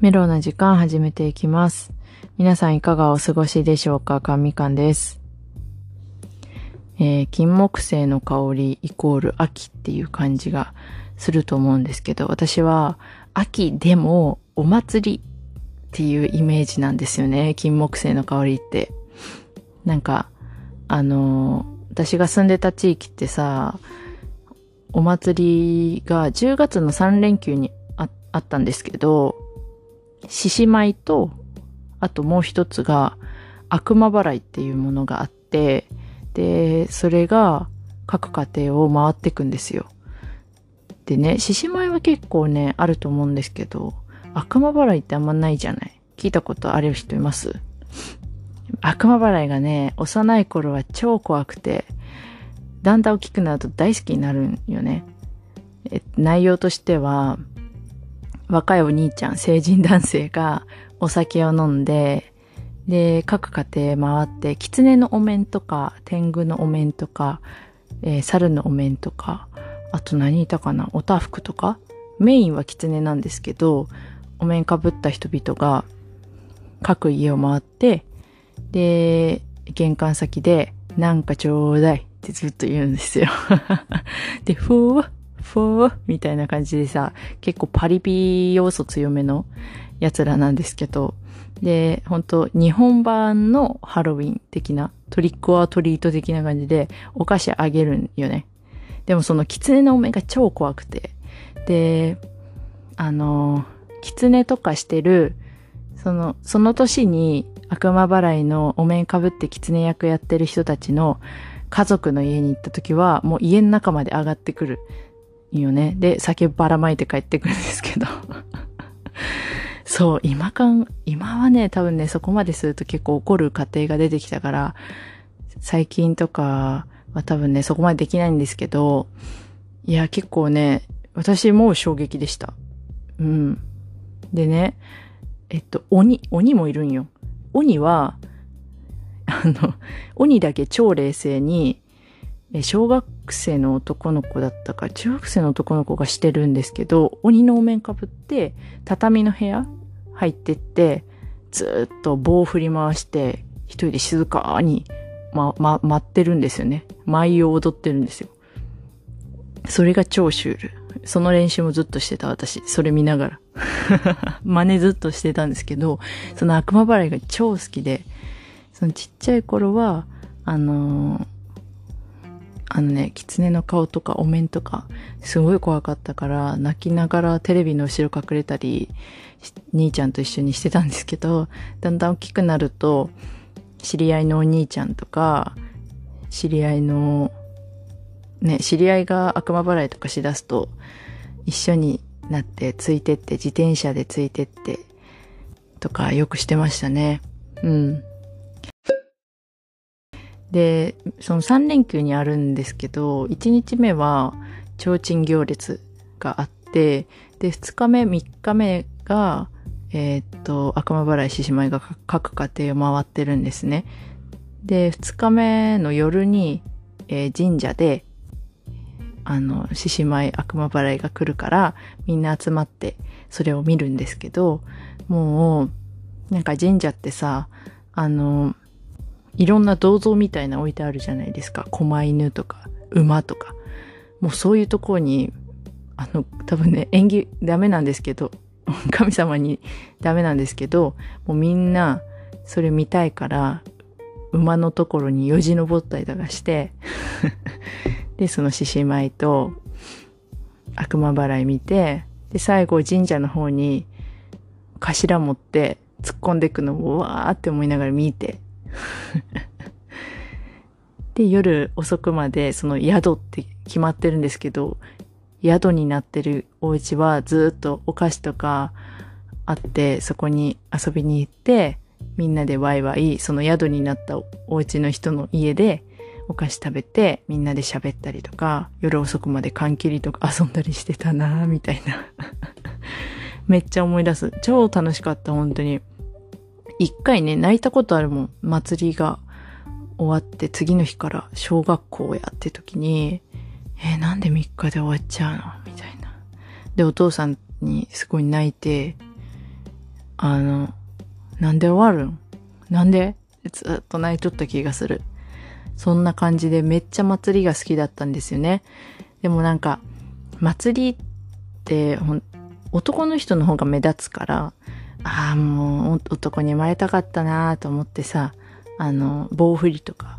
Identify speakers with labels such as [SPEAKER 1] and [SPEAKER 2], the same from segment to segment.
[SPEAKER 1] メロな時間始めていきます。皆さんいかがお過ごしでしょうか？かみかんです。えー金木犀の香りイコール秋っていう感じがすると思うんですけど、私は秋でもお祭りっていうイメージなんですよね。金木犀の香りって。なんか、あのー私が住んでた地域ってさ、お祭りが10月の3連休にあったんですけど、獅子舞と、あともう一つが悪魔払いっていうものがあって、で、それが各家庭を回っていくんですよ。でね、獅子舞は結構ね、あると思うんですけど、悪魔払いってあんまないじゃない聞いたことある人います？悪魔払いがね、幼い頃は超怖くて、だんだん大きくなると大好きになるんよね。え内容としては、若いお兄ちゃん、成人男性がお酒を飲んで、で、各家庭回って、狐のお面とか、天狗のお面とか、えー猿のお面とか、あと何いたかなおたふくとかメインは狐なんですけど、お面かぶった人々が各家を回って、で、玄関先で、なんかちょうだいってずっと言うんですよ。で、ふわ、ふわ、みたいな感じでさ、結構パリピ要素強めのやつらなんですけど、で、本当日本版のハロウィン的な、トリックオアトリート的な感じで、お菓子あげるんよね。でもその狐のお面が超怖くて。で、あの、狐とかしてる、その、その年に悪魔払いのお面かぶって狐役やってる人たちの家族の家に行った時は、もう家の中まで上がってくるんよね。で、酒ばらまいて帰ってくるんですけど。そう、今かん、今はね、多分ね、そこまですると結構怒る家庭が出てきたから、最近とかは多分ね、そこまでできないんですけど、いや、結構ね、私も衝撃でした。うん。でね、えっと、鬼、鬼もいるんよ。鬼は、あの、鬼だけ超冷静に、小学生の男の子だったか、中学生の男の子がしてるんですけど、鬼のお面かぶって、畳の部屋入ってって、ずっと棒を振り回して、一人で静かに、ま、ま、待ってるんですよね。舞を踊ってるんですよ。それが超シュール。その練習もずっとしてた私。それ見ながら。真似ずっとしてたんですけど、その悪魔払いが超好きで、そのちっちゃい頃は、あのーあのね、狐の顔とかお面とか、すごい怖かったから、泣きながらテレビの後ろ隠れたり、兄ちゃんと一緒にしてたんですけど、だんだん大きくなると、知り合いのお兄ちゃんとか、知り合いの、ね、知り合いが悪魔払いとかしだすと、一緒になってついてって、自転車でついてって、とかよくしてましたね。うん。で、その3連休にあるんですけど、1日目は提灯行列があって、で、2日目、3日目が、えーっと、悪魔払い獅子舞が各家庭を回ってるんですね。で、2日目の夜に、えー神社で、あの、獅子舞悪魔払いが来るから、みんな集まって、それを見るんですけど、もう、なんか神社ってさ、あの、いろんな銅像みたいな置いてあるじゃないですか。狛犬とか、馬とか。もうそういうところに、あの、多分ね、縁起ダメなんですけど、神様にダメなんですけど、もうみんな、それ見たいから、馬のところによじ登ったりとかして、で、その獅子舞と悪魔払い見て、で、最後神社の方に頭持って突っ込んでいくのをわーって思いながら見て、で、夜遅くまでその宿って決まってるんですけど、宿になってるお家はずっとお菓子とかあって、そこに遊びに行って、みんなでワイワイ、その宿になったお家の人の家でお菓子食べて、みんなで喋ったりとか、夜遅くまで缶切りとか遊んだりしてたなぁ、みたいな。めっちゃ思い出す。超楽しかった、本当に。一回ね、泣いたことあるもん。祭りが終わって、次の日から小学校やって時に、えーなんで3日で終わっちゃうの？みたいな。で、お父さんにすごい泣いて、あの、なんで終わるん？なんで？ずっと泣いとった気がする。そんな感じでめっちゃ祭りが好きだったんですよね。でもなんか、祭りって男の人の方が目立つから、ああ、もう男に生まれたかったなと思ってさ、あの、棒振りとか、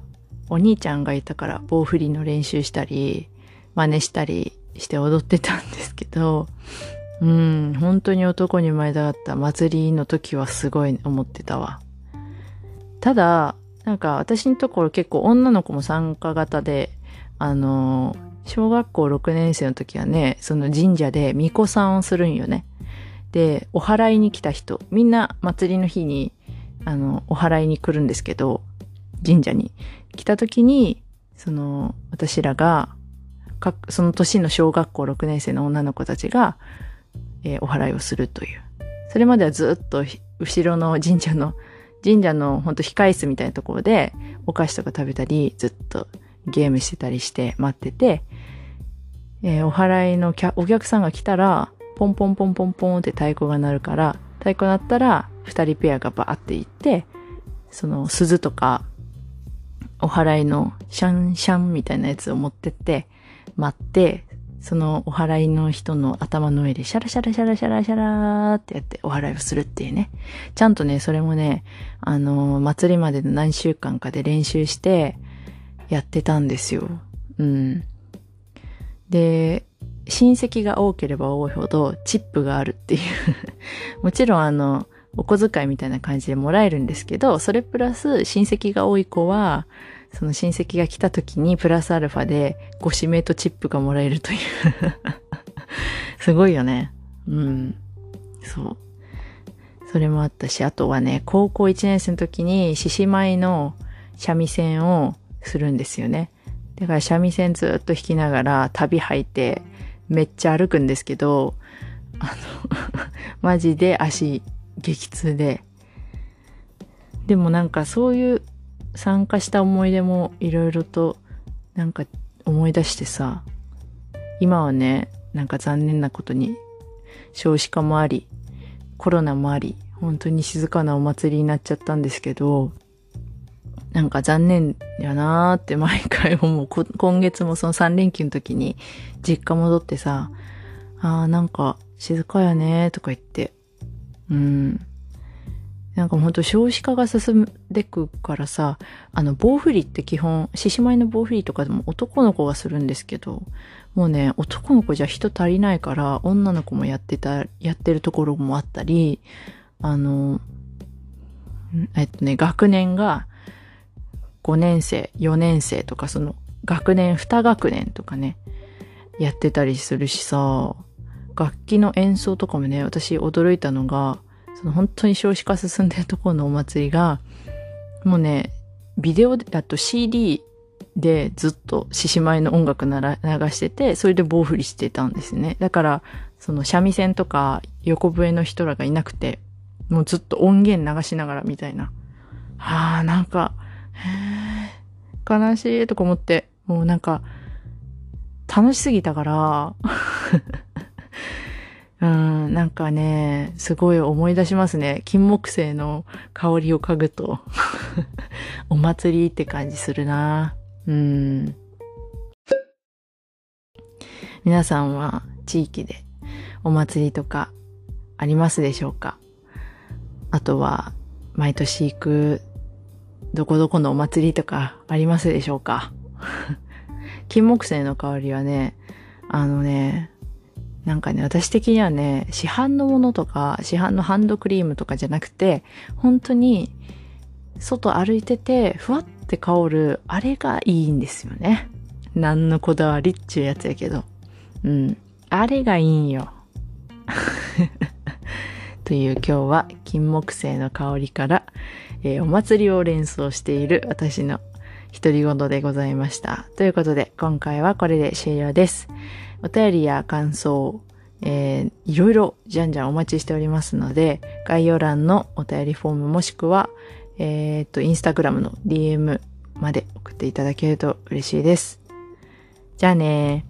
[SPEAKER 1] お兄ちゃんがいたから棒振りの練習したり、真似したりして踊ってたんですけど、うん、本当に男に生まれたかった祭りの時はすごい思ってたわ。ただ、なんか私のところ結構女の子も参加型で、あの、小学校6年生の時はね、その神社で巫女さんをするんよね。で、お祓いに来た人、みんな祭りの日に、あの、お祓いに来るんですけど、神社に来た時に、その、私らが、その年の小学校6年生の女の子たちが、えー、お祓いをするという。それまではずっと後ろの神社の、神社のほんと控室みたいなところでお菓子とか食べたり、ずっとゲームしてたりして待ってて、えー、お祓いのお客さんが来たら、ポンポンポンポンポンって太鼓が鳴るから、太鼓鳴ったら、二人ペアがバーって行って、その鈴とか、お祓いのシャンシャンみたいなやつを持ってって、待って、そのお祓いの人の頭の上でシャラシャラシャラシャラシャラーってやってお祓いをするっていうね。ちゃんとね、それもね、あの、祭りまでの何週間かで練習してやってたんですよ。うん。で、親戚が多ければ多いほどチップがあるっていう もちろんあの、お小遣いみたいな感じでもらえるんですけど、それプラス親戚が多い子は、その親戚が来た時にプラスアルファでご指名とチップがもらえるという すごいよね。うん。そう。それもあったし、あとはね、高校1年生の時に獅子舞の三味線をするんですよね。だから三味線ずっと弾きながら旅履いてめっちゃ歩くんですけど、あの マジで足激痛で。でもなんかそういう参加した思い出もいろいろとなんか思い出してさ、今はね、なんか残念なことに少子化もあり、コロナもあり、本当に静かなお祭りになっちゃったんですけど、なんか残念やなーって毎回思う。今月もその3連休の時に実家戻ってさ、あーなんか静かやねーとか言って、うん。なんかほんと少子化が進んでくからさ、あの棒振りって基本、獅子舞の棒振りとかでも男の子がするんですけど、もうね、男の子じゃ人足りないから女の子もやってた、やってるところもあったり、あの、えっとね、学年が5年生、4年生とか、その学年、2学年とかね、やってたりするしさ、楽器の演奏とかもね、私驚いたのが、その本当に少子化進んでるところのお祭りが、もうね、ビデオだと CD でずっと獅子舞の音楽なら流してて、それで棒振りしてたんですね。だから、その三味線とか横笛の人らがいなくて、もうずっと音源流しながらみたいな。はあ、なんか、悲しいとか思って、もうなんか、楽しすぎたから うん、なんかね、すごい思い出しますね。金木犀の香りを嗅ぐと お祭りって感じするな。うん。皆さんは地域でお祭りとかありますでしょうか？あとは、毎年行くどこどこのお祭りとかありますでしょうか？金木犀の香りはね、あのね、なんかね、私的にはね、市販のものとか、市販のハンドクリームとかじゃなくて、本当に、外歩いてて、ふわって香る、あれがいいんですよね。何のこだわりっちゅうやつやけど。うん。あれがいいんよ。という今日は金木犀の香りから、えー、お祭りを連想している私の独り言でございました。ということで、今回はこれで終了です。お便りや感想、えー、いろいろじゃんじゃんお待ちしておりますので、概要欄のお便りフォームもしくは、えー、っと、インスタグラムの DM まで送っていただけると嬉しいです。じゃあね